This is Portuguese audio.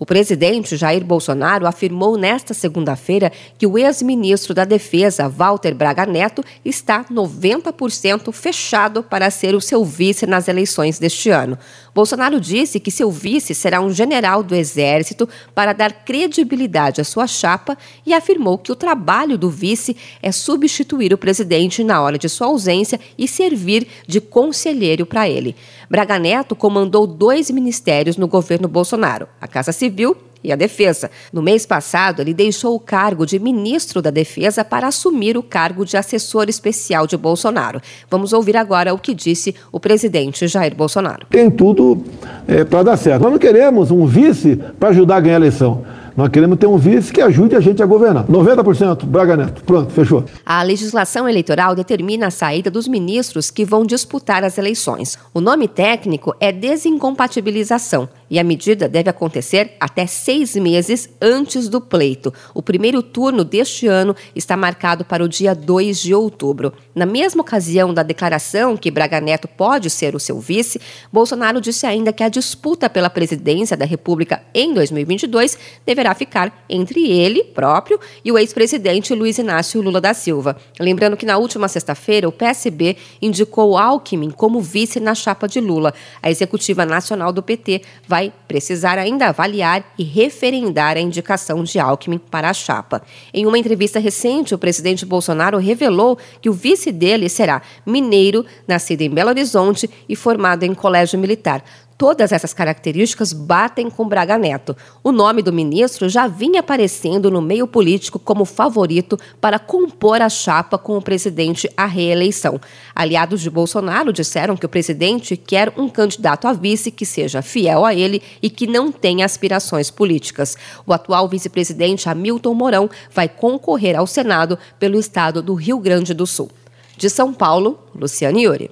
O presidente Jair Bolsonaro afirmou nesta segunda-feira que o ex-ministro da Defesa, Walter Braga Neto, está 90% fechado para ser o seu vice nas eleições deste ano. Bolsonaro disse que seu vice será um general do Exército para dar credibilidade à sua chapa e afirmou que o trabalho do vice é substituir o presidente na hora de sua ausência e servir de conselheiro para ele. Braga Neto comandou dois ministérios no governo Bolsonaro: a Casa Civil e a Defesa. No mês passado, ele deixou o cargo de ministro da Defesa para assumir o cargo de assessor especial de Bolsonaro. Vamos ouvir agora o que disse o presidente Jair Bolsonaro. Tem tudo é, para dar certo. Nós não queremos um vice para ajudar a ganhar a eleição. Nós queremos ter um vice que ajude a gente a governar. 90%, Braga Neto. Pronto, fechou. A legislação eleitoral determina a saída dos ministros que vão disputar as eleições. O nome técnico é desincompatibilização e a medida deve acontecer até seis meses antes do pleito. O primeiro turno deste ano está marcado para o dia 2 de outubro. Na mesma ocasião da declaração que Braga Neto pode ser o seu vice, Bolsonaro disse ainda que a disputa pela presidência da República em 2022 deverá ficar entre ele próprio e o ex-presidente Luiz Inácio Lula da Silva. Lembrando que na última sexta-feira o PSB indicou Alckmin como vice na chapa de Lula. A executiva nacional do PT vai vai precisar ainda avaliar e referendar a indicação de Alckmin para a chapa. Em uma entrevista recente, o presidente Bolsonaro revelou que o vice dele será mineiro, nascido em Belo Horizonte e formado em colégio militar. Todas essas características batem com Braga Neto. O nome do ministro já vinha aparecendo no meio político como favorito para compor a chapa com o presidente à reeleição. Aliados de Bolsonaro disseram que o presidente quer um candidato a vice que seja fiel a ele e que não tenha aspirações políticas. O atual vice-presidente Hamilton Mourão vai concorrer ao Senado pelo estado do Rio Grande do Sul. De São Paulo, Luciane Iuri.